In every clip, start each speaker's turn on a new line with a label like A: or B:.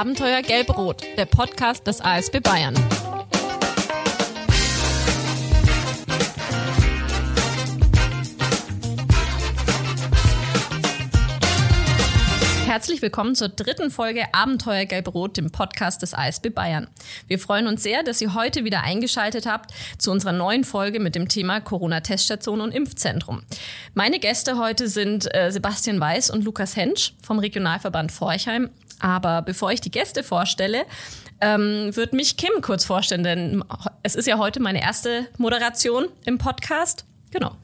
A: Abenteuer Gelb-Rot, der Podcast des ASB Bayern. Herzlich willkommen zur dritten Folge Abenteuer Gelb-Rot, dem Podcast des ASB Bayern. Wir freuen uns sehr, dass ihr heute wieder eingeschaltet habt zu unserer neuen Folge mit dem Thema Corona-Teststation und Impfzentrum. Meine Gäste heute sind äh, Sebastian Weiß und Lukas Hensch vom Regionalverband Forchheim. Aber bevor ich die Gäste vorstelle, ähm, wird mich Kim kurz vorstellen, denn es ist ja heute meine erste Moderation im Podcast. Genau.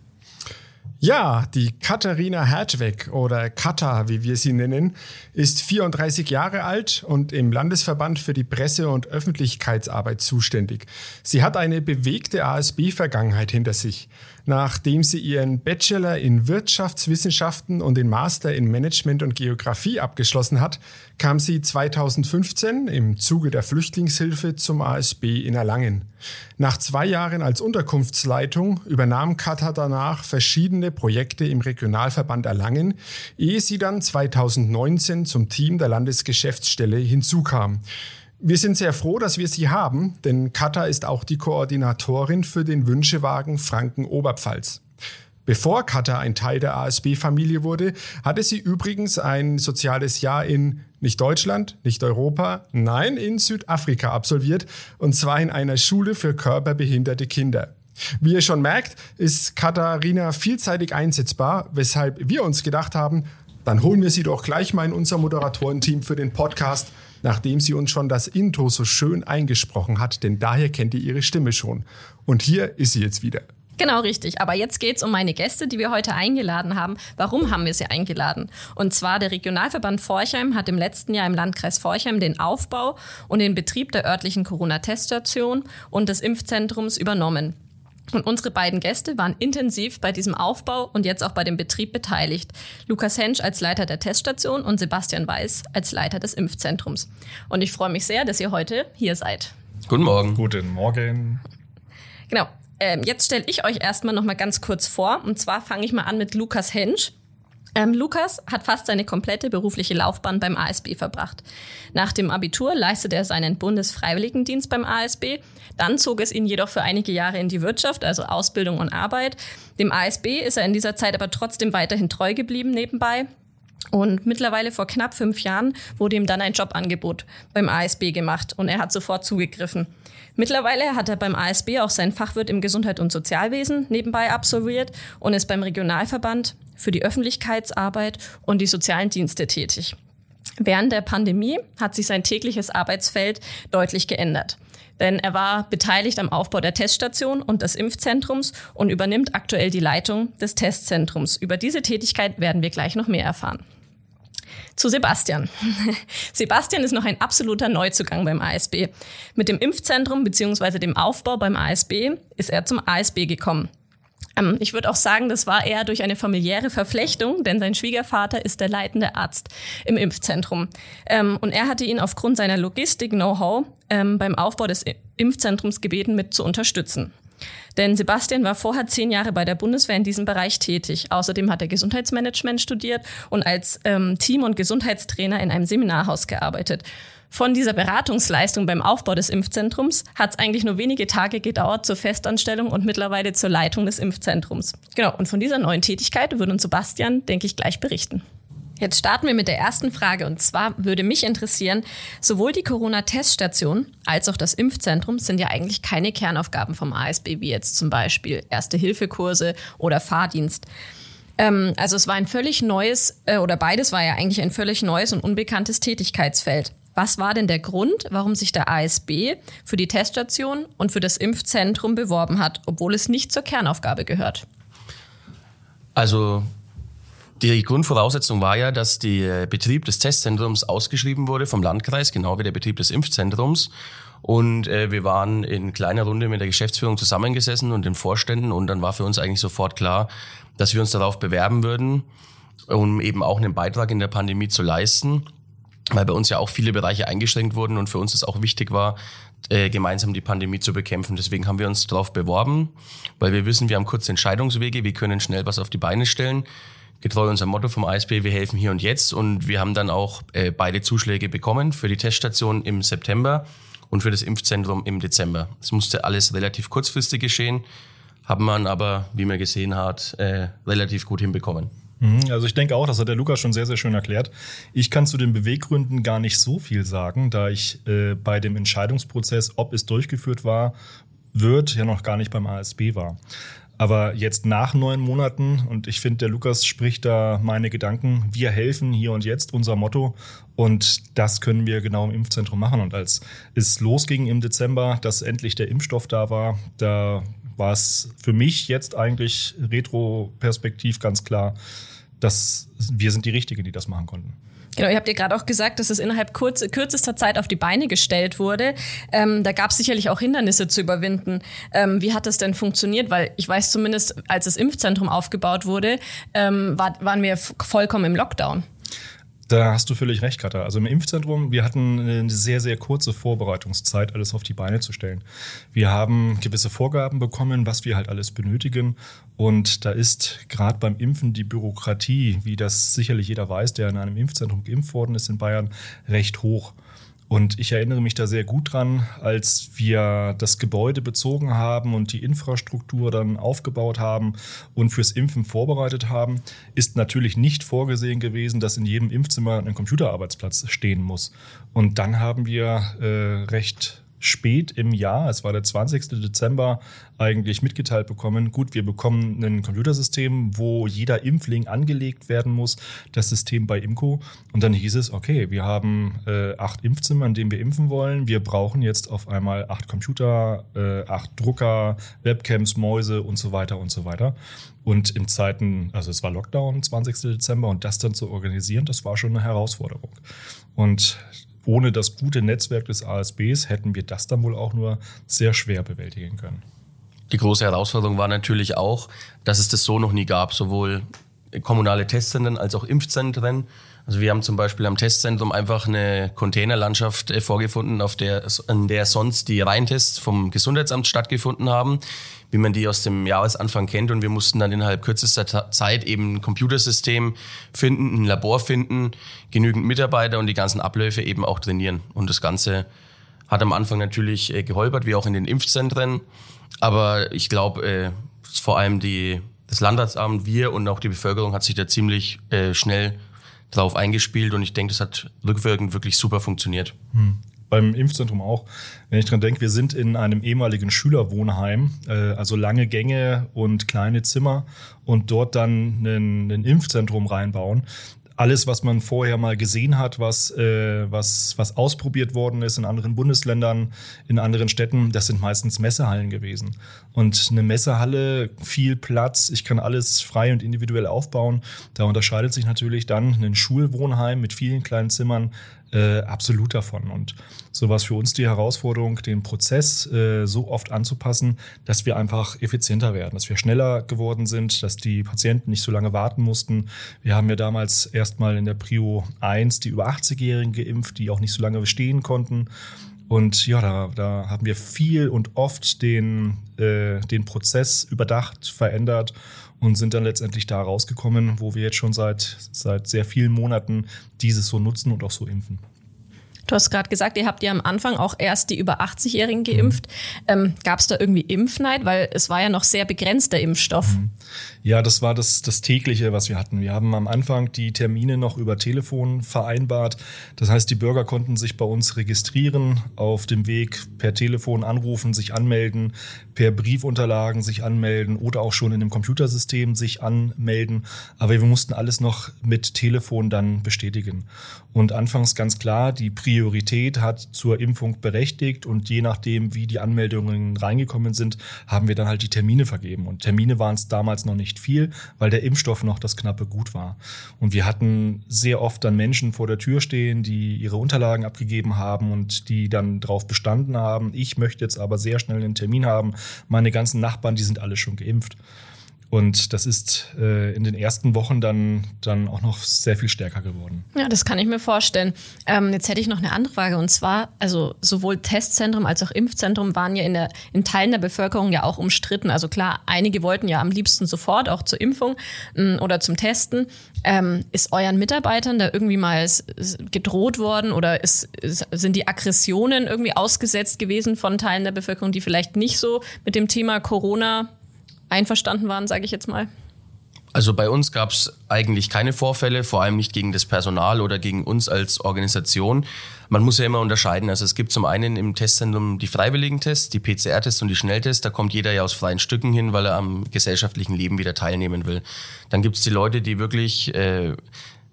B: Ja, die Katharina Hertweg oder Kata, wie wir sie nennen, ist 34 Jahre alt und im Landesverband für die Presse- und Öffentlichkeitsarbeit zuständig. Sie hat eine bewegte ASB-Vergangenheit hinter sich. Nachdem sie ihren Bachelor in Wirtschaftswissenschaften und den Master in Management und Geografie abgeschlossen hat, kam sie 2015 im Zuge der Flüchtlingshilfe zum ASB in Erlangen. Nach zwei Jahren als Unterkunftsleitung übernahm Kata danach verschiedene Projekte im Regionalverband Erlangen, ehe sie dann 2019 zum Team der Landesgeschäftsstelle hinzukam. Wir sind sehr froh, dass wir sie haben, denn Kata ist auch die Koordinatorin für den Wünschewagen Franken-Oberpfalz. Bevor Kata ein Teil der ASB-Familie wurde, hatte sie übrigens ein soziales Jahr in nicht Deutschland, nicht Europa, nein, in Südafrika absolviert, und zwar in einer Schule für körperbehinderte Kinder. Wie ihr schon merkt, ist Katharina vielseitig einsetzbar, weshalb wir uns gedacht haben, dann holen wir sie doch gleich mal in unser Moderatorenteam für den Podcast nachdem sie uns schon das Intro so schön eingesprochen hat, denn daher kennt ihr ihre Stimme schon. Und hier ist sie jetzt wieder.
A: Genau richtig. Aber jetzt geht es um meine Gäste, die wir heute eingeladen haben. Warum haben wir sie eingeladen? Und zwar der Regionalverband Forchheim hat im letzten Jahr im Landkreis Forchheim den Aufbau und den Betrieb der örtlichen Corona-Teststation und des Impfzentrums übernommen. Und unsere beiden Gäste waren intensiv bei diesem Aufbau und jetzt auch bei dem Betrieb beteiligt. Lukas Hensch als Leiter der Teststation und Sebastian Weiß als Leiter des Impfzentrums. Und ich freue mich sehr, dass ihr heute hier seid.
C: Guten Morgen.
B: Guten Morgen.
A: Genau. Ähm, jetzt stelle ich euch erstmal noch mal ganz kurz vor. Und zwar fange ich mal an mit Lukas Hensch. Ähm, Lukas hat fast seine komplette berufliche Laufbahn beim ASB verbracht. Nach dem Abitur leistete er seinen Bundesfreiwilligendienst beim ASB. Dann zog es ihn jedoch für einige Jahre in die Wirtschaft, also Ausbildung und Arbeit. Dem ASB ist er in dieser Zeit aber trotzdem weiterhin treu geblieben nebenbei. Und mittlerweile vor knapp fünf Jahren wurde ihm dann ein Jobangebot beim ASB gemacht und er hat sofort zugegriffen. Mittlerweile hat er beim ASB auch seinen Fachwirt im Gesundheit- und Sozialwesen nebenbei absolviert und ist beim Regionalverband für die Öffentlichkeitsarbeit und die sozialen Dienste tätig. Während der Pandemie hat sich sein tägliches Arbeitsfeld deutlich geändert. Denn er war beteiligt am Aufbau der Teststation und des Impfzentrums und übernimmt aktuell die Leitung des Testzentrums. Über diese Tätigkeit werden wir gleich noch mehr erfahren. Zu Sebastian. Sebastian ist noch ein absoluter Neuzugang beim ASB. Mit dem Impfzentrum bzw. dem Aufbau beim ASB ist er zum ASB gekommen. Ähm, ich würde auch sagen, das war eher durch eine familiäre Verflechtung, denn sein Schwiegervater ist der leitende Arzt im Impfzentrum. Ähm, und er hatte ihn aufgrund seiner Logistik-Know-how ähm, beim Aufbau des Impfzentrums gebeten, mit zu unterstützen. Denn Sebastian war vorher zehn Jahre bei der Bundeswehr in diesem Bereich tätig. Außerdem hat er Gesundheitsmanagement studiert und als ähm, Team- und Gesundheitstrainer in einem Seminarhaus gearbeitet. Von dieser Beratungsleistung beim Aufbau des Impfzentrums hat es eigentlich nur wenige Tage gedauert zur Festanstellung und mittlerweile zur Leitung des Impfzentrums. Genau, und von dieser neuen Tätigkeit würde uns Sebastian, denke ich, gleich berichten. Jetzt starten wir mit der ersten Frage und zwar würde mich interessieren, sowohl die Corona-Teststation als auch das Impfzentrum sind ja eigentlich keine Kernaufgaben vom ASB, wie jetzt zum Beispiel Erste-Hilfe-Kurse oder Fahrdienst. Ähm, also es war ein völlig neues, äh, oder beides war ja eigentlich ein völlig neues und unbekanntes Tätigkeitsfeld. Was war denn der Grund, warum sich der ASB für die Teststation und für das Impfzentrum beworben hat, obwohl es nicht zur Kernaufgabe gehört?
C: Also die Grundvoraussetzung war ja, dass der Betrieb des Testzentrums ausgeschrieben wurde vom Landkreis, genau wie der Betrieb des Impfzentrums. Und äh, wir waren in kleiner Runde mit der Geschäftsführung zusammengesessen und den Vorständen und dann war für uns eigentlich sofort klar, dass wir uns darauf bewerben würden, um eben auch einen Beitrag in der Pandemie zu leisten weil bei uns ja auch viele Bereiche eingeschränkt wurden und für uns es auch wichtig war, äh, gemeinsam die Pandemie zu bekämpfen. Deswegen haben wir uns darauf beworben, weil wir wissen, wir haben kurze Entscheidungswege, wir können schnell was auf die Beine stellen. getreu unser Motto vom ISB, wir helfen hier und jetzt. Und wir haben dann auch äh, beide Zuschläge bekommen für die Teststation im September und für das Impfzentrum im Dezember. Es musste alles relativ kurzfristig geschehen, haben man aber, wie man gesehen hat, äh, relativ gut hinbekommen.
D: Mhm, also ich denke auch, das hat der Lukas schon sehr, sehr schön erklärt. Ich kann zu den Beweggründen gar nicht so viel sagen, da ich äh, bei dem Entscheidungsprozess, ob es durchgeführt war, wird, ja noch gar nicht beim ASB war. Aber jetzt nach neun Monaten, und ich finde, der Lukas spricht da meine Gedanken, wir helfen hier und jetzt, unser Motto. Und das können wir genau im Impfzentrum machen. Und als es losging im Dezember, dass endlich der Impfstoff da war, da war es für mich jetzt eigentlich retroperspektiv ganz klar, dass wir sind die Richtigen, die das machen konnten.
A: Genau, ihr habt ja gerade auch gesagt, dass es innerhalb kurz, kürzester Zeit auf die Beine gestellt wurde. Ähm, da gab es sicherlich auch Hindernisse zu überwinden. Ähm, wie hat das denn funktioniert? Weil ich weiß zumindest, als das Impfzentrum aufgebaut wurde, ähm, war, waren wir vollkommen im Lockdown.
D: Da hast du völlig recht, Katha. Also im Impfzentrum, wir hatten eine sehr, sehr kurze Vorbereitungszeit, alles auf die Beine zu stellen. Wir haben gewisse Vorgaben bekommen, was wir halt alles benötigen. Und da ist gerade beim Impfen die Bürokratie, wie das sicherlich jeder weiß, der in einem Impfzentrum geimpft worden ist in Bayern, recht hoch. Und ich erinnere mich da sehr gut dran, als wir das Gebäude bezogen haben und die Infrastruktur dann aufgebaut haben und fürs Impfen vorbereitet haben, ist natürlich nicht vorgesehen gewesen, dass in jedem Impfzimmer ein Computerarbeitsplatz stehen muss. Und dann haben wir äh, recht spät im Jahr, es war der 20. Dezember, eigentlich mitgeteilt bekommen, gut, wir bekommen ein Computersystem, wo jeder Impfling angelegt werden muss, das System bei Imco. Und dann hieß es, okay, wir haben äh, acht Impfzimmer, in denen wir impfen wollen. Wir brauchen jetzt auf einmal acht Computer, äh, acht Drucker, Webcams, Mäuse und so weiter und so weiter. Und in Zeiten, also es war Lockdown, 20. Dezember, und das dann zu organisieren, das war schon eine Herausforderung. Und ohne das gute Netzwerk des ASBs hätten wir das dann wohl auch nur sehr schwer bewältigen können.
C: Die große Herausforderung war natürlich auch, dass es das so noch nie gab, sowohl kommunale Testzentren als auch Impfzentren. Also wir haben zum Beispiel am Testzentrum einfach eine Containerlandschaft äh, vorgefunden, auf der, an der sonst die Reintests vom Gesundheitsamt stattgefunden haben wie man die aus dem Jahresanfang kennt. Und wir mussten dann innerhalb kürzester Zeit eben ein Computersystem finden, ein Labor finden, genügend Mitarbeiter und die ganzen Abläufe eben auch trainieren. Und das Ganze hat am Anfang natürlich äh, geholpert, wie auch in den Impfzentren. Aber ich glaube, äh, vor allem die, das Landratsamt, wir und auch die Bevölkerung hat sich da ziemlich äh, schnell drauf eingespielt und ich denke, das hat rückwirkend wirklich super funktioniert.
D: Hm beim Impfzentrum auch. Wenn ich dran denke, wir sind in einem ehemaligen Schülerwohnheim, äh, also lange Gänge und kleine Zimmer und dort dann ein, Impfzentrum reinbauen alles, was man vorher mal gesehen hat, was, äh, was, was ausprobiert worden ist in anderen Bundesländern, in anderen Städten, das sind meistens Messehallen gewesen. Und eine Messehalle, viel Platz, ich kann alles frei und individuell aufbauen. Da unterscheidet sich natürlich dann ein Schulwohnheim mit vielen kleinen Zimmern äh, absolut davon. Und so war es für uns die Herausforderung, den Prozess äh, so oft anzupassen, dass wir einfach effizienter werden, dass wir schneller geworden sind, dass die Patienten nicht so lange warten mussten. Wir haben ja damals erstmal in der Prio 1 die über 80-Jährigen geimpft, die auch nicht so lange bestehen konnten. Und ja, da, da haben wir viel und oft den, äh, den Prozess überdacht, verändert und sind dann letztendlich da rausgekommen, wo wir jetzt schon seit, seit sehr vielen Monaten dieses so nutzen und auch so impfen.
A: Du hast gerade gesagt, ihr habt ja am Anfang auch erst die über 80-Jährigen geimpft. Mhm. Ähm, Gab es da irgendwie Impfneid? Weil es war ja noch sehr begrenzt, der Impfstoff. Mhm.
D: Ja, das war das, das tägliche, was wir hatten. Wir haben am Anfang die Termine noch über Telefon vereinbart. Das heißt, die Bürger konnten sich bei uns registrieren, auf dem Weg per Telefon anrufen, sich anmelden, per Briefunterlagen sich anmelden oder auch schon in dem Computersystem sich anmelden. Aber wir mussten alles noch mit Telefon dann bestätigen. Und anfangs ganz klar, die Priorität hat zur Impfung berechtigt und je nachdem, wie die Anmeldungen reingekommen sind, haben wir dann halt die Termine vergeben. Und Termine waren es damals noch nicht viel, weil der Impfstoff noch das knappe Gut war. Und wir hatten sehr oft dann Menschen vor der Tür stehen, die ihre Unterlagen abgegeben haben und die dann darauf bestanden haben, ich möchte jetzt aber sehr schnell einen Termin haben. Meine ganzen Nachbarn, die sind alle schon geimpft. Und das ist äh, in den ersten Wochen dann, dann auch noch sehr viel stärker geworden.
A: Ja, das kann ich mir vorstellen. Ähm, jetzt hätte ich noch eine andere Frage. Und zwar, also sowohl Testzentrum als auch Impfzentrum waren ja in, der, in Teilen der Bevölkerung ja auch umstritten. Also klar, einige wollten ja am liebsten sofort auch zur Impfung mh, mm, oder zum Testen. Ähm, ist euren Mitarbeitern da irgendwie mal gedroht worden oder ist, sind die Aggressionen irgendwie ausgesetzt gewesen von Teilen der Bevölkerung, die vielleicht nicht so mit dem Thema Corona einverstanden waren, sage ich jetzt mal?
C: Also bei uns gab es eigentlich keine Vorfälle, vor allem nicht gegen das Personal oder gegen uns als Organisation. Man muss ja immer unterscheiden. Also es gibt zum einen im Testzentrum die freiwilligen Tests, die PCR-Tests und die Schnelltests. Da kommt jeder ja aus freien Stücken hin, weil er am gesellschaftlichen Leben wieder teilnehmen will. Dann gibt es die Leute, die wirklich äh,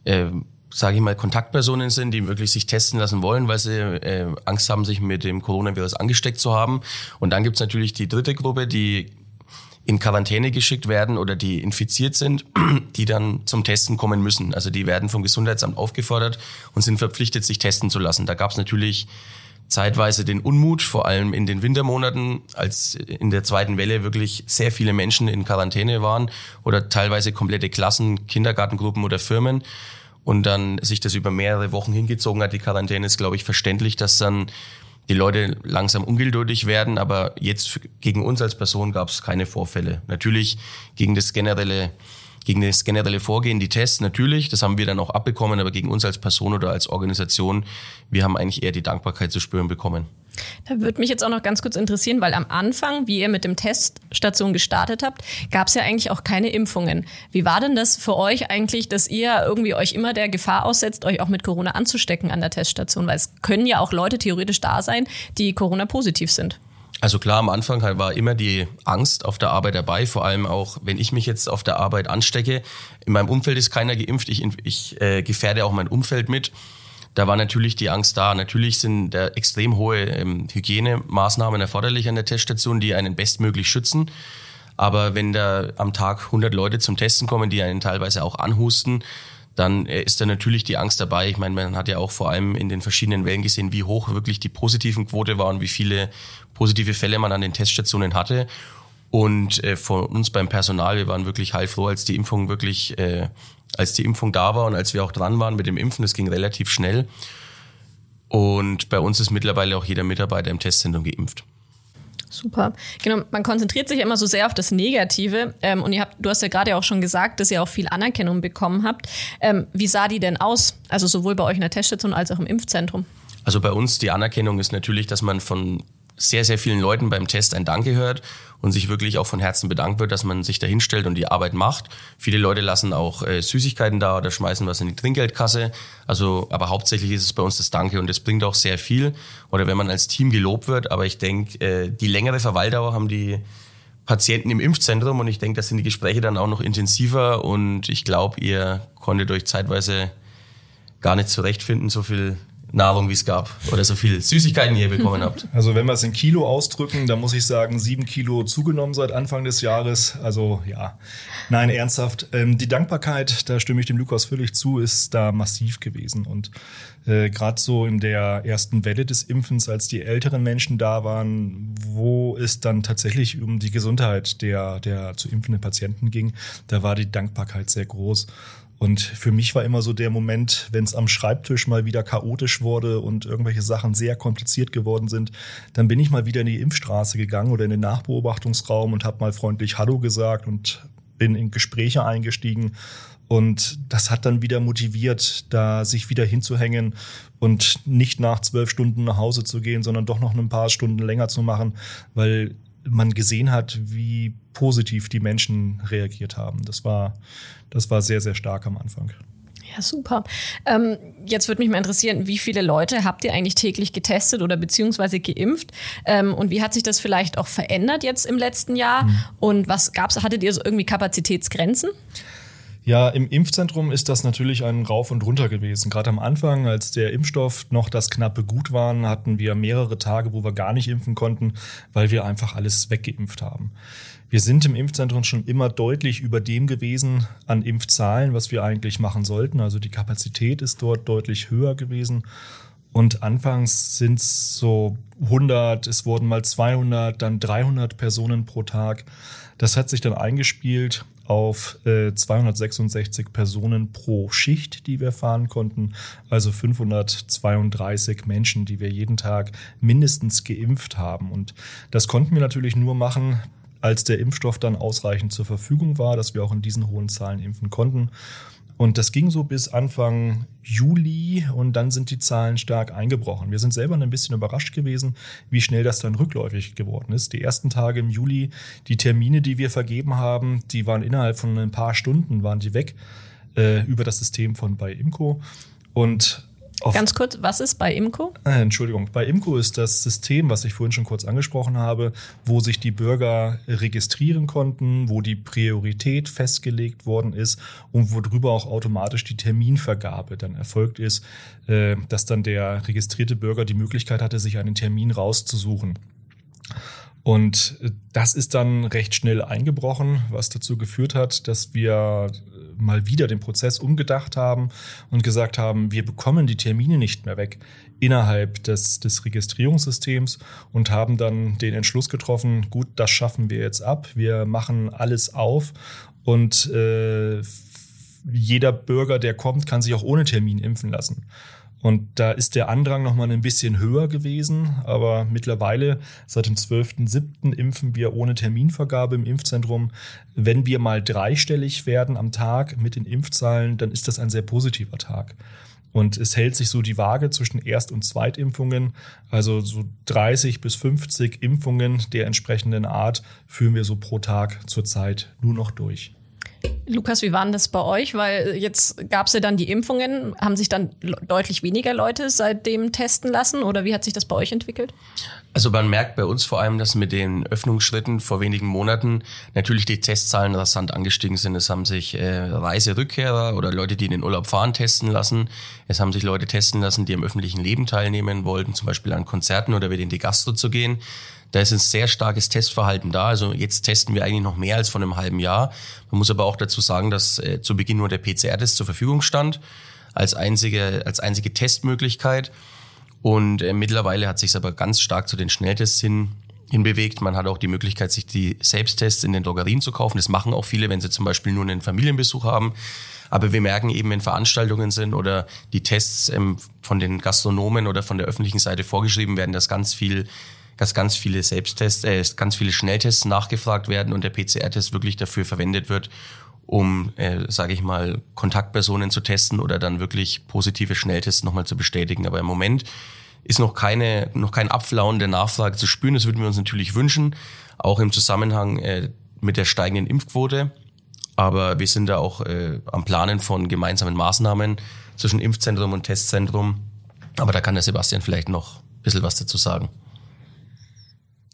C: äh, sage ich mal, Kontaktpersonen sind, die wirklich sich testen lassen wollen, weil sie äh, Angst haben, sich mit dem Coronavirus angesteckt zu haben. Und dann gibt's natürlich die dritte Gruppe, die in Quarantäne geschickt werden oder die infiziert sind, die dann zum Testen kommen müssen. Also die werden vom Gesundheitsamt aufgefordert und sind verpflichtet, sich testen zu lassen. Da gab es natürlich zeitweise den Unmut, vor allem in den Wintermonaten, als in der zweiten Welle wirklich sehr viele Menschen in Quarantäne waren oder teilweise komplette Klassen, Kindergartengruppen oder Firmen und dann sich das über mehrere Wochen hingezogen hat, die Quarantäne, ist, glaube ich, verständlich, dass dann die Leute langsam ungeduldig werden, aber jetzt gegen uns als Person gab es keine Vorfälle. Natürlich gegen das generelle gegen das generelle Vorgehen, die Tests natürlich, das haben wir dann auch abbekommen, aber gegen uns als Person oder als Organisation, wir haben eigentlich eher die Dankbarkeit zu spüren bekommen.
A: Da würde mich jetzt auch noch ganz kurz interessieren, weil am Anfang, wie ihr mit dem Teststation gestartet habt, gab es ja eigentlich auch keine Impfungen. Wie war denn das für euch eigentlich, dass ihr irgendwie euch immer der Gefahr aussetzt, euch auch mit Corona anzustecken an der Teststation? Weil es können ja auch Leute theoretisch da sein, die Corona-positiv sind.
C: Also klar, am Anfang halt war immer die Angst auf der Arbeit dabei, vor allem auch, wenn ich mich jetzt auf der Arbeit anstecke. In meinem Umfeld ist keiner geimpft, ich, ich äh, gefährde auch mein Umfeld mit. Da war natürlich die Angst da. Natürlich sind da extrem hohe ähm, Hygienemaßnahmen erforderlich an der Teststation, die einen bestmöglich schützen. Aber wenn da am Tag 100 Leute zum Testen kommen, die einen teilweise auch anhusten, dann äh, ist da natürlich die Angst dabei. Ich meine, man hat ja auch vor allem in den verschiedenen Wellen gesehen, wie hoch wirklich die positiven Quote war und wie viele positive Fälle man an den Teststationen hatte. Und äh, von uns beim Personal, wir waren wirklich heilfroh, als die Impfung wirklich, äh, als die Impfung da war und als wir auch dran waren mit dem Impfen, das ging relativ schnell. Und bei uns ist mittlerweile auch jeder Mitarbeiter im Testzentrum geimpft.
A: Super. Genau, man konzentriert sich immer so sehr auf das Negative. Ähm, und ihr habt, du hast ja gerade auch schon gesagt, dass ihr auch viel Anerkennung bekommen habt. Ähm, wie sah die denn aus? Also sowohl bei euch in der Teststation als auch im Impfzentrum?
C: Also bei uns die Anerkennung ist natürlich, dass man von sehr, sehr vielen Leuten beim Test ein Danke hört und sich wirklich auch von Herzen bedankt wird, dass man sich da hinstellt und die Arbeit macht. Viele Leute lassen auch äh, Süßigkeiten da oder schmeißen was in die Trinkgeldkasse. Also, aber hauptsächlich ist es bei uns das Danke und das bringt auch sehr viel. Oder wenn man als Team gelobt wird. Aber ich denke, äh, die längere Verweildauer haben die Patienten im Impfzentrum und ich denke, das sind die Gespräche dann auch noch intensiver und ich glaube, ihr konntet euch zeitweise gar nicht zurechtfinden, so viel Nahrung, wie es gab oder so viel Süßigkeiten ihr bekommen habt.
D: Also wenn wir es in Kilo ausdrücken, dann muss ich sagen, sieben Kilo zugenommen seit Anfang des Jahres. Also ja, nein, ernsthaft. Ähm, die Dankbarkeit, da stimme ich dem Lukas völlig zu, ist da massiv gewesen. Und äh, gerade so in der ersten Welle des Impfens, als die älteren Menschen da waren, wo es dann tatsächlich um die Gesundheit der, der zu impfenden Patienten ging, da war die Dankbarkeit sehr groß. Und für mich war immer so der Moment, wenn es am Schreibtisch mal wieder chaotisch wurde und irgendwelche Sachen sehr kompliziert geworden sind, dann bin ich mal wieder in die Impfstraße gegangen oder in den Nachbeobachtungsraum und habe mal freundlich Hallo gesagt und bin in Gespräche eingestiegen. Und das hat dann wieder motiviert, da sich wieder hinzuhängen und nicht nach zwölf Stunden nach Hause zu gehen, sondern doch noch ein paar Stunden länger zu machen, weil man gesehen hat, wie positiv die Menschen reagiert haben. Das war, das war sehr, sehr stark am Anfang.
A: Ja, super. Ähm, jetzt würde mich mal interessieren, wie viele Leute habt ihr eigentlich täglich getestet oder beziehungsweise geimpft? Ähm, und wie hat sich das vielleicht auch verändert jetzt im letzten Jahr? Mhm. Und was gab's? Hattet ihr so irgendwie Kapazitätsgrenzen?
D: Ja, im Impfzentrum ist das natürlich ein Rauf und Runter gewesen. Gerade am Anfang, als der Impfstoff noch das knappe Gut waren, hatten wir mehrere Tage, wo wir gar nicht impfen konnten, weil wir einfach alles weggeimpft haben. Wir sind im Impfzentrum schon immer deutlich über dem gewesen an Impfzahlen, was wir eigentlich machen sollten. Also die Kapazität ist dort deutlich höher gewesen. Und anfangs sind es so 100, es wurden mal 200, dann 300 Personen pro Tag. Das hat sich dann eingespielt auf äh, 266 Personen pro Schicht, die wir fahren konnten. Also 532 Menschen, die wir jeden Tag mindestens geimpft haben. Und das konnten wir natürlich nur machen, als der Impfstoff dann ausreichend zur Verfügung war, dass wir auch in diesen hohen Zahlen impfen konnten. Und das ging so bis Anfang Juli und dann sind die Zahlen stark eingebrochen. Wir sind selber ein bisschen überrascht gewesen, wie schnell das dann rückläufig geworden ist. Die ersten Tage im Juli, die Termine, die wir vergeben haben, die waren innerhalb von ein paar Stunden, waren die weg äh, über das System von bei Imco. Und
A: Ganz kurz, was ist bei Imco?
D: Äh, Entschuldigung, bei Imco ist das System, was ich vorhin schon kurz angesprochen habe, wo sich die Bürger registrieren konnten, wo die Priorität festgelegt worden ist und worüber auch automatisch die Terminvergabe dann erfolgt ist, äh, dass dann der registrierte Bürger die Möglichkeit hatte, sich einen Termin rauszusuchen. Und das ist dann recht schnell eingebrochen, was dazu geführt hat, dass wir mal wieder den Prozess umgedacht haben und gesagt haben, wir bekommen die Termine nicht mehr weg innerhalb des, des Registrierungssystems und haben dann den Entschluss getroffen, gut, das schaffen wir jetzt ab, wir machen alles auf und äh, jeder Bürger, der kommt, kann sich auch ohne Termin impfen lassen. Und da ist der Andrang nochmal ein bisschen höher gewesen, aber mittlerweile seit dem 12.07. impfen wir ohne Terminvergabe im Impfzentrum. Wenn wir mal dreistellig werden am Tag mit den Impfzahlen, dann ist das ein sehr positiver Tag. Und es hält sich so die Waage zwischen Erst- und Zweitimpfungen. Also so 30 bis 50 Impfungen der entsprechenden Art führen wir so pro Tag zurzeit nur noch durch.
A: Lukas, wie war das bei euch? Weil jetzt gab es ja dann die Impfungen. Haben sich dann deutlich weniger Leute seitdem testen lassen oder wie hat sich das bei euch entwickelt?
C: Also man merkt bei uns vor allem, dass mit den Öffnungsschritten vor wenigen Monaten natürlich die Testzahlen rasant angestiegen sind. Es haben sich äh, Reiserückkehrer oder Leute, die in den Urlaub fahren, testen lassen. Es haben sich Leute testen lassen, die am öffentlichen Leben teilnehmen wollten, zum Beispiel an Konzerten oder wieder in die Gastro zu gehen. Da ist ein sehr starkes Testverhalten da. Also jetzt testen wir eigentlich noch mehr als vor einem halben Jahr. Man muss aber auch dazu sagen, dass äh, zu Beginn nur der PCR-Test zur Verfügung stand als einzige, als einzige Testmöglichkeit. Und äh, mittlerweile hat sich aber ganz stark zu den Schnelltests hin hinbewegt. Man hat auch die Möglichkeit, sich die Selbsttests in den Drogerien zu kaufen. Das machen auch viele, wenn sie zum Beispiel nur einen Familienbesuch haben. Aber wir merken eben, wenn Veranstaltungen sind oder die Tests ähm, von den Gastronomen oder von der öffentlichen Seite vorgeschrieben werden, dass ganz viel dass ganz viele Selbsttests, äh, ganz viele Schnelltests nachgefragt werden und der PCR-Test wirklich dafür verwendet wird, um, äh, sage ich mal, Kontaktpersonen zu testen oder dann wirklich positive Schnelltests nochmal zu bestätigen. Aber im Moment ist noch keine, noch kein Abflauen der Nachfrage zu spüren. Das würden wir uns natürlich wünschen, auch im Zusammenhang äh, mit der steigenden Impfquote. Aber wir sind da auch äh, am Planen von gemeinsamen Maßnahmen zwischen Impfzentrum und Testzentrum. Aber da kann der Sebastian vielleicht noch ein bisschen was dazu sagen.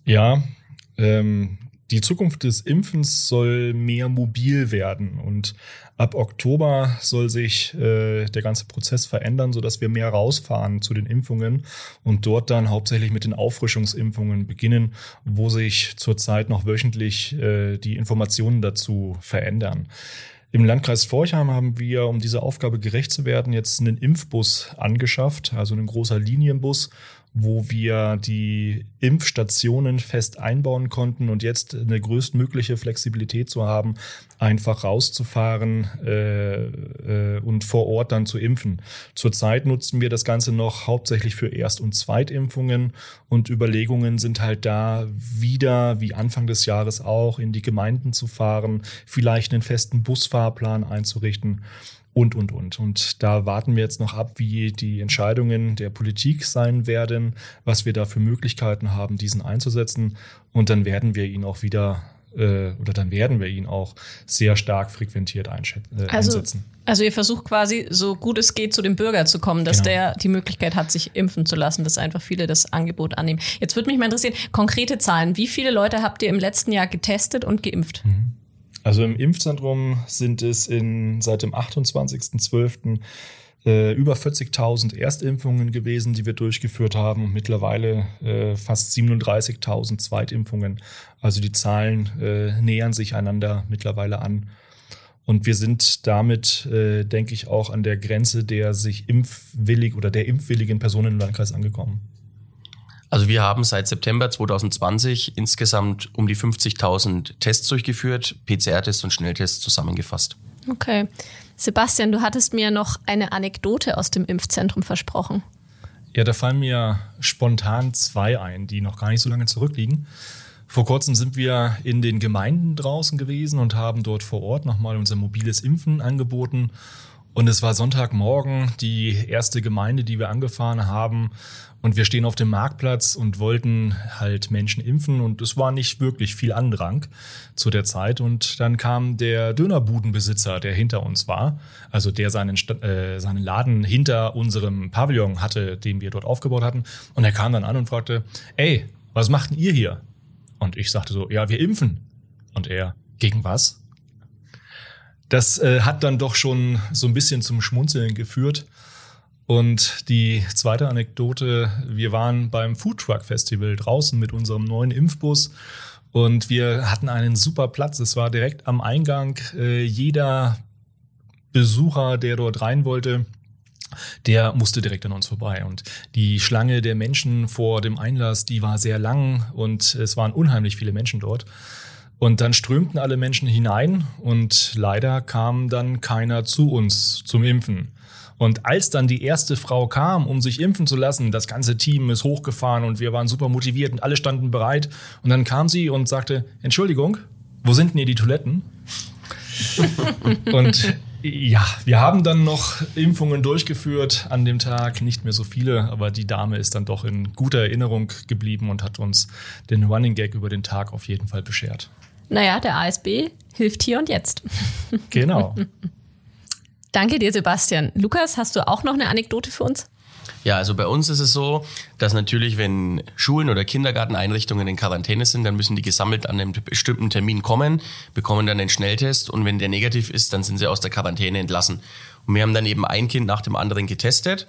D: Ja, ähm, die Zukunft des Impfens soll mehr mobil werden und ab Oktober soll sich äh, der ganze Prozess verändern, so dass wir mehr rausfahren zu den Impfungen und dort dann hauptsächlich mit den Auffrischungsimpfungen beginnen, wo sich zurzeit noch wöchentlich äh, die Informationen dazu verändern. Im Landkreis Forchheim haben wir, um dieser Aufgabe gerecht zu werden, jetzt einen Impfbus angeschafft, also einen großer Linienbus, wo wir die Impfstationen fest einbauen konnten und jetzt eine größtmögliche Flexibilität zu haben, einfach rauszufahren äh, äh, und vor Ort dann zu impfen. Zurzeit nutzen wir das Ganze noch hauptsächlich für Erst- und Zweitimpfungen und Überlegungen sind halt da, wieder wie Anfang des Jahres auch in die Gemeinden zu fahren, vielleicht einen festen Busfahrplan einzurichten und, und, und. Und da warten wir jetzt noch ab, wie die Entscheidungen der Politik sein werden, was wir da für Möglichkeiten haben, diesen einzusetzen. Und dann werden wir ihn auch wieder äh, oder dann werden wir ihn auch sehr stark frequentiert äh,
A: also,
D: einsetzen.
A: Also ihr versucht quasi, so gut es geht, zu dem Bürger zu kommen, dass genau. der die Möglichkeit hat, sich impfen zu lassen, dass einfach viele das Angebot annehmen. Jetzt würde mich mal interessieren, konkrete Zahlen. Wie viele Leute habt ihr im letzten Jahr getestet und geimpft?
D: Mhm. Also im Impfzentrum sind es in, seit dem 28.12. Äh, über 40.000 Erstimpfungen gewesen, die wir durchgeführt haben. Mittlerweile äh, fast 37.000 Zweitimpfungen. Also die Zahlen äh, nähern sich einander mittlerweile an. Und wir sind damit, äh, denke ich, auch an der Grenze der sich impfwillig oder der impfwilligen Personen im Landkreis angekommen.
C: Also wir haben seit September 2020 insgesamt um die 50.000 Tests durchgeführt, PCR-Tests und Schnelltests zusammengefasst.
A: Okay. Sebastian, du hattest mir noch eine Anekdote aus dem Impfzentrum versprochen.
D: Ja, da fallen mir spontan zwei ein, die noch gar nicht so lange zurückliegen. Vor kurzem sind wir in den Gemeinden draußen gewesen und haben dort vor Ort nochmal unser mobiles Impfen angeboten. Und es war Sonntagmorgen, die erste Gemeinde, die wir angefahren haben. Und wir stehen auf dem Marktplatz und wollten halt Menschen impfen. Und es war nicht wirklich viel Andrang zu der Zeit. Und dann kam der Dönerbudenbesitzer, der hinter uns war, also der seinen, äh, seinen Laden hinter unserem Pavillon hatte, den wir dort aufgebaut hatten. Und er kam dann an und fragte, ey, was macht denn ihr hier? Und ich sagte so, ja, wir impfen. Und er, gegen was? Das äh, hat dann doch schon so ein bisschen zum Schmunzeln geführt. Und die zweite Anekdote, wir waren beim Foodtruck Festival draußen mit unserem neuen Impfbus und wir hatten einen super Platz. Es war direkt am Eingang. Äh, jeder Besucher, der dort rein wollte, der musste direkt an uns vorbei. Und die Schlange der Menschen vor dem Einlass, die war sehr lang und es waren unheimlich viele Menschen dort. Und dann strömten alle Menschen hinein und leider kam dann keiner zu uns zum Impfen. Und als dann die erste Frau kam, um sich impfen zu lassen, das ganze Team ist hochgefahren und wir waren super motiviert und alle standen bereit. Und dann kam sie und sagte, Entschuldigung, wo sind denn hier die Toiletten? und ja, wir haben dann noch Impfungen durchgeführt an dem Tag, nicht mehr so viele, aber die Dame ist dann doch in guter Erinnerung geblieben und hat uns den Running Gag über den Tag auf jeden Fall beschert.
A: Naja, der ASB hilft hier und jetzt.
D: Genau.
A: Danke dir, Sebastian. Lukas, hast du auch noch eine Anekdote für uns?
C: Ja, also bei uns ist es so, dass natürlich, wenn Schulen oder Kindergarteneinrichtungen in Quarantäne sind, dann müssen die gesammelt an einem bestimmten Termin kommen, bekommen dann einen Schnelltest und wenn der negativ ist, dann sind sie aus der Quarantäne entlassen. Und wir haben dann eben ein Kind nach dem anderen getestet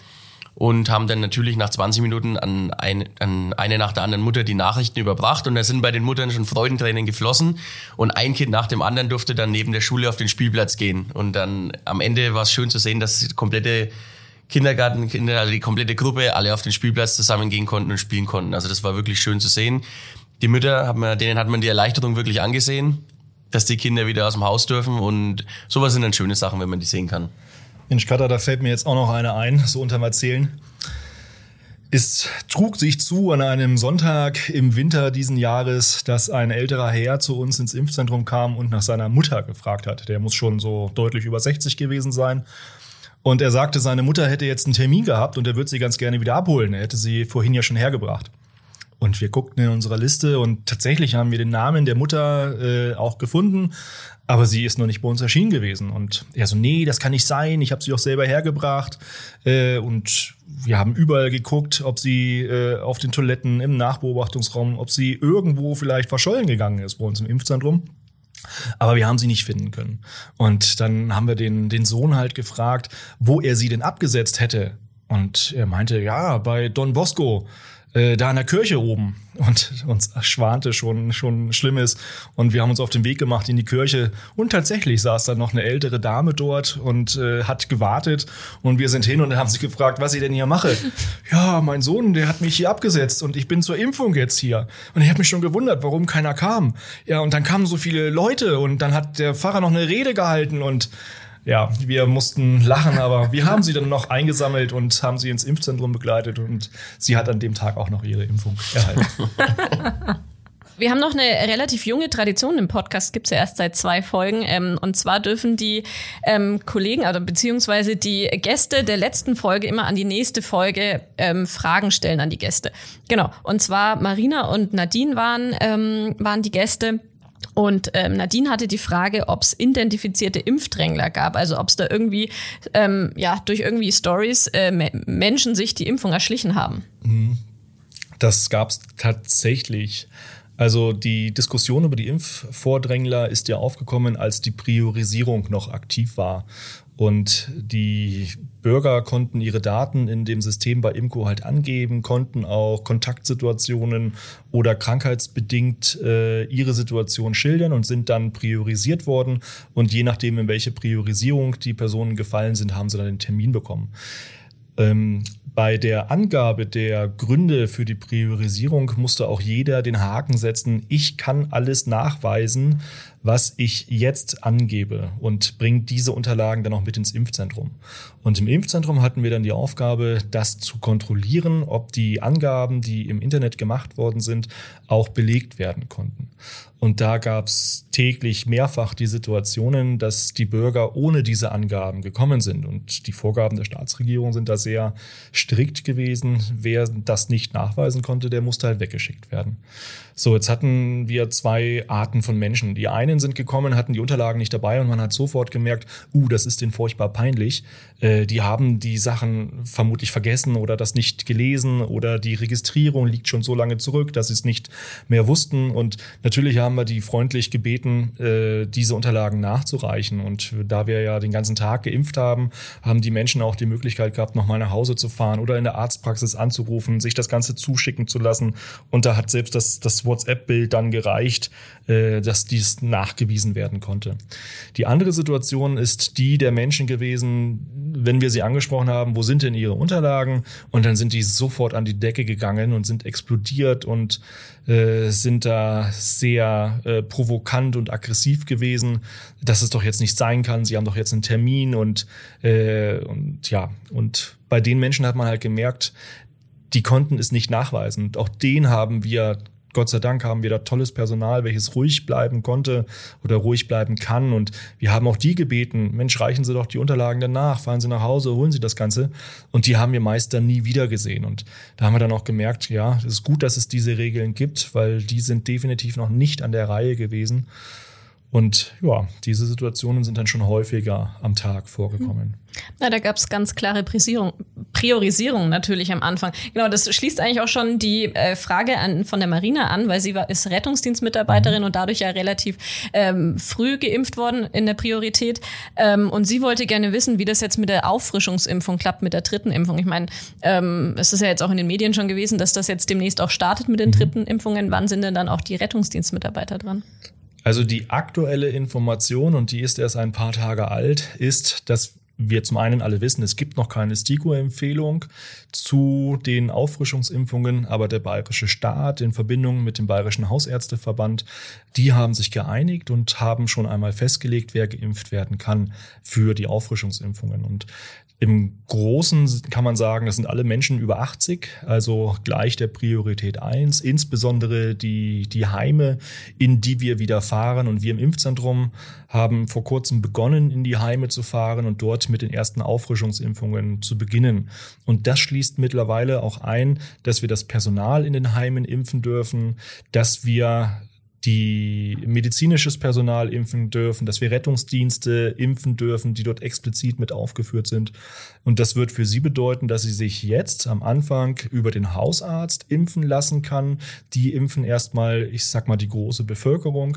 C: und haben dann natürlich nach 20 Minuten an, ein, an eine nach der anderen Mutter die Nachrichten überbracht und da sind bei den Muttern schon Freudentränen geflossen und ein Kind nach dem anderen durfte dann neben der Schule auf den Spielplatz gehen und dann am Ende war es schön zu sehen, dass die komplette Kindergartenkinder, also die komplette Gruppe, alle auf den Spielplatz zusammengehen konnten und spielen konnten. Also das war wirklich schön zu sehen. Die Mütter, denen hat man die Erleichterung wirklich angesehen, dass die Kinder wieder aus dem Haus dürfen und sowas sind dann schöne Sachen, wenn man die sehen kann.
D: Mensch, Katar, da fällt mir jetzt auch noch eine ein, so unterm Erzählen. Es trug sich zu an einem Sonntag im Winter diesen Jahres, dass ein älterer Herr zu uns ins Impfzentrum kam und nach seiner Mutter gefragt hat. Der muss schon so deutlich über 60 gewesen sein. Und er sagte, seine Mutter hätte jetzt einen Termin gehabt und er würde sie ganz gerne wieder abholen. Er hätte sie vorhin ja schon hergebracht. Und wir guckten in unserer Liste und tatsächlich haben wir den Namen der Mutter äh, auch gefunden, aber sie ist noch nicht bei uns erschienen gewesen. Und er so, nee, das kann nicht sein, ich habe sie auch selber hergebracht. Äh, und wir haben überall geguckt, ob sie äh, auf den Toiletten, im Nachbeobachtungsraum, ob sie irgendwo vielleicht verschollen gegangen ist bei uns im Impfzentrum. Aber wir haben sie nicht finden können. Und dann haben wir den, den Sohn halt gefragt, wo er sie denn abgesetzt hätte. Und er meinte, ja, bei Don Bosco äh, da in der Kirche oben. Und uns schwante schon schon Schlimmes. Und wir haben uns auf den Weg gemacht in die Kirche. Und tatsächlich saß da noch eine ältere Dame dort und äh, hat gewartet. Und wir sind hin und haben sie gefragt, was ich denn hier mache. ja, mein Sohn, der hat mich hier abgesetzt und ich bin zur Impfung jetzt hier. Und ich habe mich schon gewundert, warum keiner kam. Ja, und dann kamen so viele Leute und dann hat der Pfarrer noch eine Rede gehalten und ja, wir mussten lachen, aber wir haben sie dann noch eingesammelt und haben sie ins Impfzentrum begleitet und sie hat an dem Tag auch noch ihre Impfung erhalten.
A: Wir haben noch eine relativ junge Tradition im Podcast, gibt's ja erst seit zwei Folgen. Ähm, und zwar dürfen die ähm, Kollegen, also beziehungsweise die Gäste der letzten Folge immer an die nächste Folge ähm, Fragen stellen an die Gäste. Genau. Und zwar Marina und Nadine waren, ähm, waren die Gäste. Und ähm, Nadine hatte die Frage, ob es identifizierte Impfdrängler gab, also ob es da irgendwie ähm, ja durch irgendwie Stories äh, Menschen sich die Impfung erschlichen haben. Mhm.
D: Das gab es tatsächlich. Also die Diskussion über die Impfvordrängler ist ja aufgekommen, als die Priorisierung noch aktiv war. Und die Bürger konnten ihre Daten in dem System bei Imco halt angeben, konnten auch Kontaktsituationen oder krankheitsbedingt äh, ihre Situation schildern und sind dann priorisiert worden. Und je nachdem, in welche Priorisierung die Personen gefallen sind, haben sie dann den Termin bekommen. Ähm, bei der Angabe der Gründe für die Priorisierung musste auch jeder den Haken setzen, ich kann alles nachweisen, was ich jetzt angebe und bringt diese Unterlagen dann auch mit ins Impfzentrum. Und im Impfzentrum hatten wir dann die Aufgabe, das zu kontrollieren, ob die Angaben, die im Internet gemacht worden sind, auch belegt werden konnten. Und da gab es täglich mehrfach die Situationen, dass die Bürger ohne diese Angaben gekommen sind. Und die Vorgaben der Staatsregierung sind da sehr strikt gewesen. Wer das nicht nachweisen konnte, der musste halt weggeschickt werden. So, jetzt hatten wir zwei Arten von Menschen. Die einen sind gekommen, hatten die Unterlagen nicht dabei und man hat sofort gemerkt, uh, das ist denen furchtbar peinlich. Äh, die haben die Sachen vermutlich vergessen oder das nicht gelesen oder die Registrierung liegt schon so lange zurück, dass sie es nicht mehr wussten. Und natürlich haben wir die freundlich gebeten, äh, diese Unterlagen nachzureichen. Und da wir ja den ganzen Tag geimpft haben, haben die Menschen auch die Möglichkeit gehabt, nochmal nach Hause zu fahren oder in der Arztpraxis anzurufen, sich das Ganze zuschicken zu lassen. Und da hat selbst das, das WhatsApp-Bild dann gereicht, äh, dass dies nachgewiesen werden konnte. Die andere Situation ist die der Menschen gewesen, wenn wir sie angesprochen haben, wo sind denn ihre Unterlagen? Und dann sind die sofort an die Decke gegangen und sind explodiert und äh, sind da sehr äh, provokant und aggressiv gewesen, dass es doch jetzt nicht sein kann. Sie haben doch jetzt einen Termin und, äh, und ja, und bei den Menschen hat man halt gemerkt, die konnten es nicht nachweisen. Und auch den haben wir Gott sei Dank haben wir da tolles Personal, welches ruhig bleiben konnte oder ruhig bleiben kann. Und wir haben auch die gebeten, Mensch, reichen Sie doch die Unterlagen danach, fahren Sie nach Hause, holen Sie das Ganze. Und die haben wir meist dann nie wieder gesehen. Und da haben wir dann auch gemerkt, ja, es ist gut, dass es diese Regeln gibt, weil die sind definitiv noch nicht an der Reihe gewesen. Und ja, diese Situationen sind dann schon häufiger am Tag vorgekommen.
A: Na, da gab es ganz klare Priorisierung, Priorisierung natürlich am Anfang. Genau, das schließt eigentlich auch schon die äh, Frage an, von der Marina an, weil sie war, ist Rettungsdienstmitarbeiterin mhm. und dadurch ja relativ ähm, früh geimpft worden in der Priorität. Ähm, und sie wollte gerne wissen, wie das jetzt mit der Auffrischungsimpfung klappt, mit der dritten Impfung. Ich meine, ähm, es ist ja jetzt auch in den Medien schon gewesen, dass das jetzt demnächst auch startet mit den mhm. dritten Impfungen. Wann sind denn dann auch die Rettungsdienstmitarbeiter dran?
D: Also die aktuelle Information, und die ist erst ein paar Tage alt, ist, dass wir zum einen alle wissen, es gibt noch keine STIKO-Empfehlung zu den Auffrischungsimpfungen, aber der bayerische Staat in Verbindung mit dem bayerischen Hausärzteverband, die haben sich geeinigt und haben schon einmal festgelegt, wer geimpft werden kann für die Auffrischungsimpfungen. Und im Großen kann man sagen, das sind alle Menschen über 80, also gleich der Priorität 1, insbesondere die, die Heime, in die wir wieder fahren. Und wir im Impfzentrum haben vor kurzem begonnen, in die Heime zu fahren und dort mit den ersten Auffrischungsimpfungen zu beginnen. Und das schließt mittlerweile auch ein, dass wir das Personal in den Heimen impfen dürfen, dass wir die medizinisches Personal impfen dürfen, dass wir Rettungsdienste impfen dürfen, die dort explizit mit aufgeführt sind. Und das wird für sie bedeuten, dass sie sich jetzt am Anfang über den Hausarzt impfen lassen kann. Die impfen erstmal, ich sag mal, die große Bevölkerung.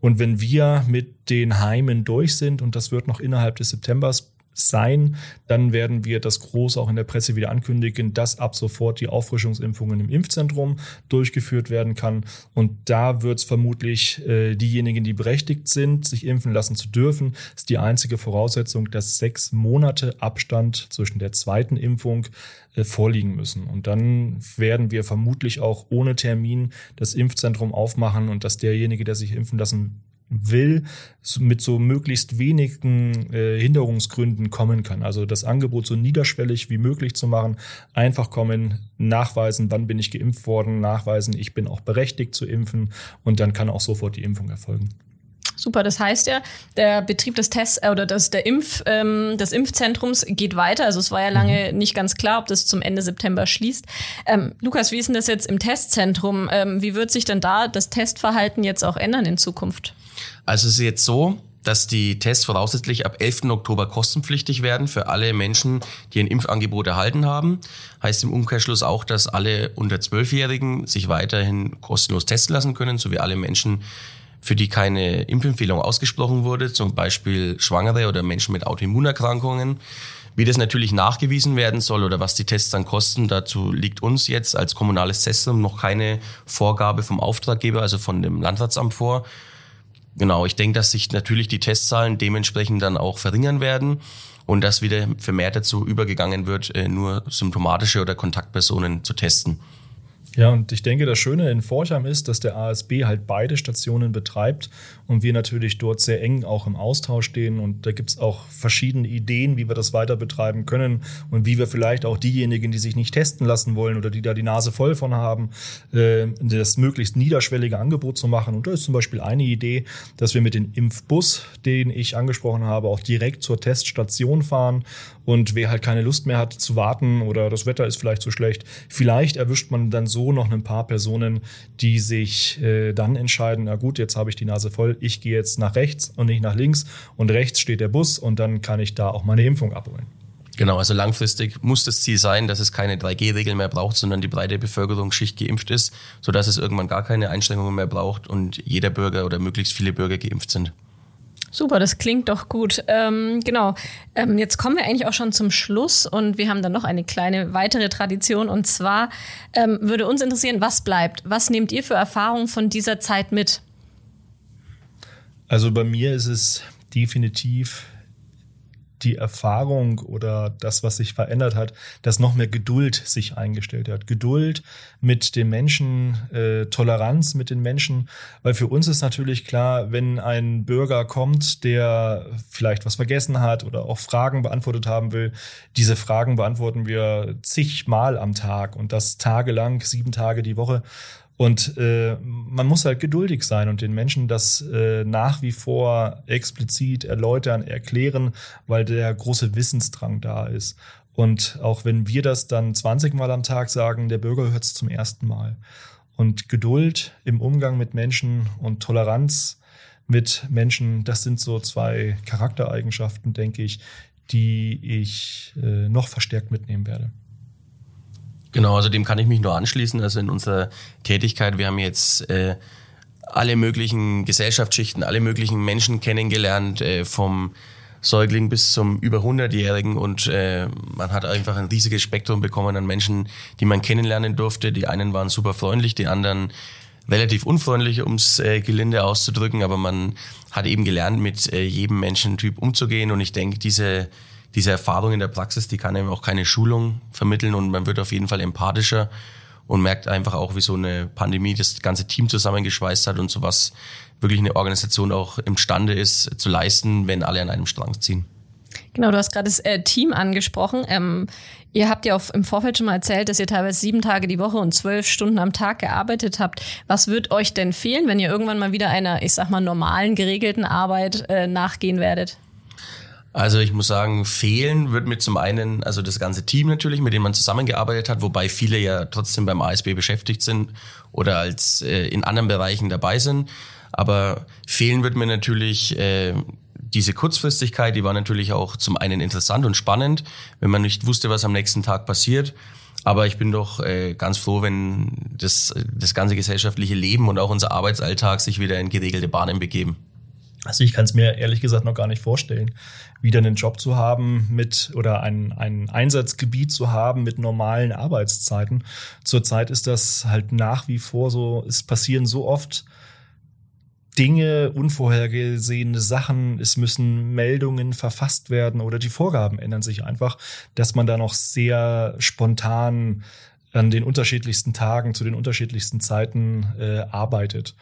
D: Und wenn wir mit den Heimen durch sind, und das wird noch innerhalb des Septembers sein. Dann werden wir das groß auch in der Presse wieder ankündigen, dass ab sofort die Auffrischungsimpfungen im Impfzentrum durchgeführt werden kann. Und da wird es vermutlich äh, diejenigen, die berechtigt sind, sich impfen lassen zu dürfen, ist die einzige Voraussetzung, dass sechs Monate Abstand zwischen der zweiten Impfung äh, vorliegen müssen. Und dann werden wir vermutlich auch ohne Termin das Impfzentrum aufmachen und dass derjenige, der sich impfen lassen will, mit so möglichst wenigen äh, Hinderungsgründen kommen kann. Also das Angebot so niederschwellig wie möglich zu machen, einfach kommen, nachweisen, wann bin ich geimpft worden, nachweisen, ich bin auch berechtigt zu impfen und dann kann auch sofort die Impfung erfolgen.
A: Super, das heißt ja, der Betrieb des Tests äh, oder das, der Impf, ähm, des Impfzentrums geht weiter. Also es war ja lange mhm. nicht ganz klar, ob das zum Ende September schließt. Ähm, Lukas, wie ist denn das jetzt im Testzentrum? Ähm, wie wird sich denn da das Testverhalten jetzt auch ändern in Zukunft?
C: Also es ist jetzt so, dass die Tests voraussichtlich ab 11. Oktober kostenpflichtig werden für alle Menschen, die ein Impfangebot erhalten haben. Heißt im Umkehrschluss auch, dass alle unter 12-Jährigen sich weiterhin kostenlos testen lassen können, sowie alle Menschen, für die keine Impfempfehlung ausgesprochen wurde, zum Beispiel Schwangere oder Menschen mit Autoimmunerkrankungen. Wie das natürlich nachgewiesen werden soll oder was die Tests dann kosten, dazu liegt uns jetzt als kommunales Testzentrum noch keine Vorgabe vom Auftraggeber, also von dem Landratsamt vor. Genau, ich denke, dass sich natürlich die Testzahlen dementsprechend dann auch verringern werden und dass wieder vermehrt dazu übergegangen wird, äh, nur symptomatische oder Kontaktpersonen zu testen.
D: Ja, und ich denke, das Schöne in Forchheim ist, dass der ASB halt beide Stationen betreibt und wir natürlich dort sehr eng auch im Austausch stehen. Und da gibt's auch verschiedene Ideen, wie wir das weiter betreiben können und wie wir vielleicht auch diejenigen, die sich nicht testen lassen wollen oder die da die Nase voll von haben, äh, das möglichst niederschwellige Angebot zu machen. Und da ist zum Beispiel eine Idee, dass wir mit dem Impfbus, den ich angesprochen habe, auch direkt zur Teststation fahren. Und wer halt keine Lust mehr hat zu warten oder das Wetter ist vielleicht zu schlecht, vielleicht erwischt man dann so noch ein paar Personen, die sich äh, dann entscheiden, na gut, jetzt habe ich die Nase voll, ich gehe jetzt nach rechts und nicht nach links und rechts steht der Bus und dann kann ich da auch meine Impfung abholen.
C: Genau, also langfristig muss das Ziel sein, dass es keine 3G-Regel mehr braucht, sondern die breite Bevölkerungsschicht geimpft ist, sodass es irgendwann gar keine Einschränkungen mehr braucht und jeder Bürger oder möglichst viele Bürger geimpft sind.
A: Super, das klingt doch gut. Ähm, genau. Ähm, jetzt kommen wir eigentlich auch schon zum Schluss und wir haben dann noch eine kleine weitere Tradition und zwar ähm, würde uns interessieren, was bleibt? Was nehmt ihr für Erfahrungen von dieser Zeit mit?
D: Also bei mir ist es definitiv die Erfahrung oder das, was sich verändert hat, dass noch mehr Geduld sich eingestellt hat. Geduld mit den Menschen, äh, Toleranz mit den Menschen, weil für uns ist natürlich klar, wenn ein Bürger kommt, der vielleicht was vergessen hat oder auch Fragen beantwortet haben will, diese Fragen beantworten wir zigmal am Tag und das tagelang, sieben Tage die Woche. Und äh, man muss halt geduldig sein und den Menschen das äh, nach wie vor explizit erläutern, erklären, weil der große Wissensdrang da ist. Und auch wenn wir das dann 20 Mal am Tag sagen, der Bürger hört es zum ersten Mal. Und Geduld im Umgang mit Menschen und Toleranz mit Menschen, das sind so zwei Charaktereigenschaften, denke ich, die ich äh, noch verstärkt mitnehmen werde.
C: Genau, also dem kann ich mich nur anschließen. Also in unserer Tätigkeit, wir haben jetzt äh, alle möglichen Gesellschaftsschichten, alle möglichen Menschen kennengelernt, äh, vom Säugling bis zum über 100-Jährigen und äh, man hat einfach ein riesiges Spektrum bekommen an Menschen, die man kennenlernen durfte. Die einen waren super freundlich, die anderen relativ unfreundlich, ums äh, Gelinde auszudrücken, aber man hat eben gelernt, mit äh, jedem Menschentyp umzugehen und ich denke, diese diese Erfahrung in der Praxis, die kann eben auch keine Schulung vermitteln und man wird auf jeden Fall empathischer und merkt einfach auch, wie so eine Pandemie das ganze Team zusammengeschweißt hat und sowas wirklich eine Organisation auch imstande ist zu leisten, wenn alle an einem Strang ziehen.
A: Genau, du hast gerade das äh, Team angesprochen. Ähm, ihr habt ja auch im Vorfeld schon mal erzählt, dass ihr teilweise sieben Tage die Woche und zwölf Stunden am Tag gearbeitet habt. Was wird euch denn fehlen, wenn ihr irgendwann mal wieder einer, ich sag mal, normalen, geregelten Arbeit äh, nachgehen werdet?
C: Also ich muss sagen, fehlen wird mir zum einen, also das ganze Team natürlich, mit dem man zusammengearbeitet hat, wobei viele ja trotzdem beim ASB beschäftigt sind oder als äh, in anderen Bereichen dabei sind. Aber fehlen wird mir natürlich äh, diese Kurzfristigkeit, die war natürlich auch zum einen interessant und spannend, wenn man nicht wusste, was am nächsten Tag passiert. Aber ich bin doch äh, ganz froh, wenn das, das ganze gesellschaftliche Leben und auch unser Arbeitsalltag sich wieder in geregelte Bahnen begeben.
D: Also ich kann es mir ehrlich gesagt noch gar nicht vorstellen, wieder einen Job zu haben mit oder ein, ein Einsatzgebiet zu haben mit normalen Arbeitszeiten. Zurzeit ist das halt nach wie vor so, es passieren so oft Dinge, unvorhergesehene Sachen, es müssen Meldungen verfasst werden oder die Vorgaben ändern sich einfach, dass man da noch sehr spontan an den unterschiedlichsten Tagen zu den unterschiedlichsten Zeiten äh, arbeitet.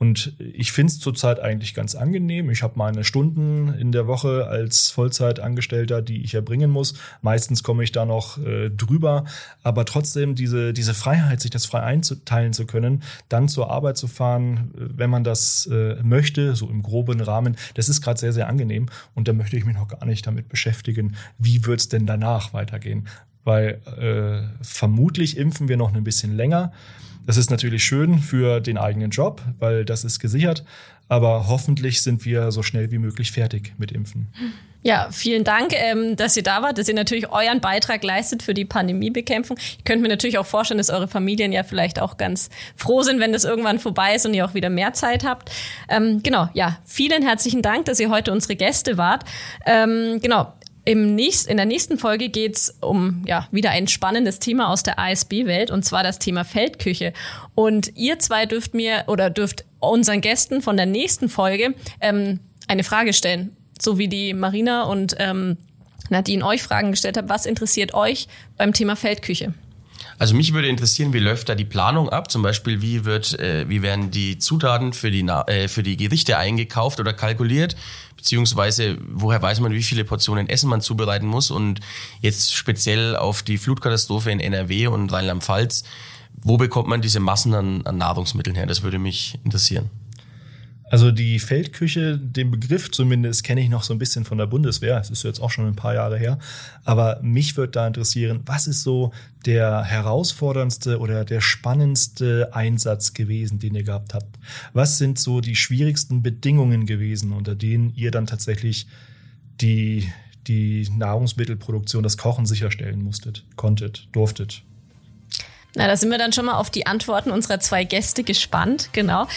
D: Und ich finde es zurzeit eigentlich ganz angenehm. Ich habe meine Stunden in der Woche als Vollzeitangestellter, die ich erbringen muss. Meistens komme ich da noch äh, drüber. Aber trotzdem diese, diese Freiheit, sich das frei einzuteilen zu können, dann zur Arbeit zu fahren, äh, wenn man das äh, möchte, so im groben Rahmen, das ist gerade sehr, sehr angenehm. Und da möchte ich mich noch gar nicht damit beschäftigen, wie wird's denn danach weitergehen. Weil äh, vermutlich impfen wir noch ein bisschen länger. Das ist natürlich schön für den eigenen Job, weil das ist gesichert. Aber hoffentlich sind wir so schnell wie möglich fertig mit Impfen.
A: Ja, vielen Dank, ähm, dass ihr da wart, dass ihr natürlich euren Beitrag leistet für die Pandemiebekämpfung. Ich könnte mir natürlich auch vorstellen, dass eure Familien ja vielleicht auch ganz froh sind, wenn das irgendwann vorbei ist und ihr auch wieder mehr Zeit habt. Ähm, genau, ja, vielen herzlichen Dank, dass ihr heute unsere Gäste wart. Ähm, genau, im nächst, in der nächsten Folge geht's um ja wieder ein spannendes Thema aus der ASB-Welt und zwar das Thema Feldküche. Und ihr zwei dürft mir oder dürft unseren Gästen von der nächsten Folge ähm, eine Frage stellen. So wie die Marina und ähm, Nadine euch Fragen gestellt haben. Was interessiert euch beim Thema Feldküche?
C: Also mich würde interessieren, wie läuft da die Planung ab? Zum Beispiel, wie wird, äh, wie werden die Zutaten für die, äh, für die Gerichte eingekauft oder kalkuliert? Beziehungsweise, woher weiß man, wie viele Portionen Essen man zubereiten muss? Und jetzt speziell auf die Flutkatastrophe in NRW und Rheinland-Pfalz, wo bekommt man diese Massen an, an Nahrungsmitteln her? Das würde mich interessieren.
D: Also die Feldküche, den Begriff zumindest kenne ich noch so ein bisschen von der Bundeswehr. Es ist jetzt auch schon ein paar Jahre her. Aber mich würde da interessieren, was ist so der herausforderndste oder der spannendste Einsatz gewesen, den ihr gehabt habt? Was sind so die schwierigsten Bedingungen gewesen, unter denen ihr dann tatsächlich die, die Nahrungsmittelproduktion, das Kochen sicherstellen musstet, konntet, durftet?
A: Na, da sind wir dann schon mal auf die Antworten unserer zwei Gäste gespannt. Genau.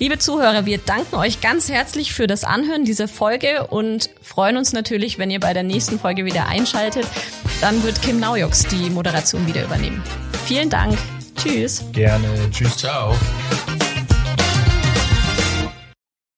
A: Liebe Zuhörer, wir danken euch ganz herzlich für das Anhören dieser Folge und freuen uns natürlich, wenn ihr bei der nächsten Folge wieder einschaltet. Dann wird Kim Naujoks die Moderation wieder übernehmen. Vielen Dank. Tschüss.
D: Gerne.
C: Tschüss. Ciao.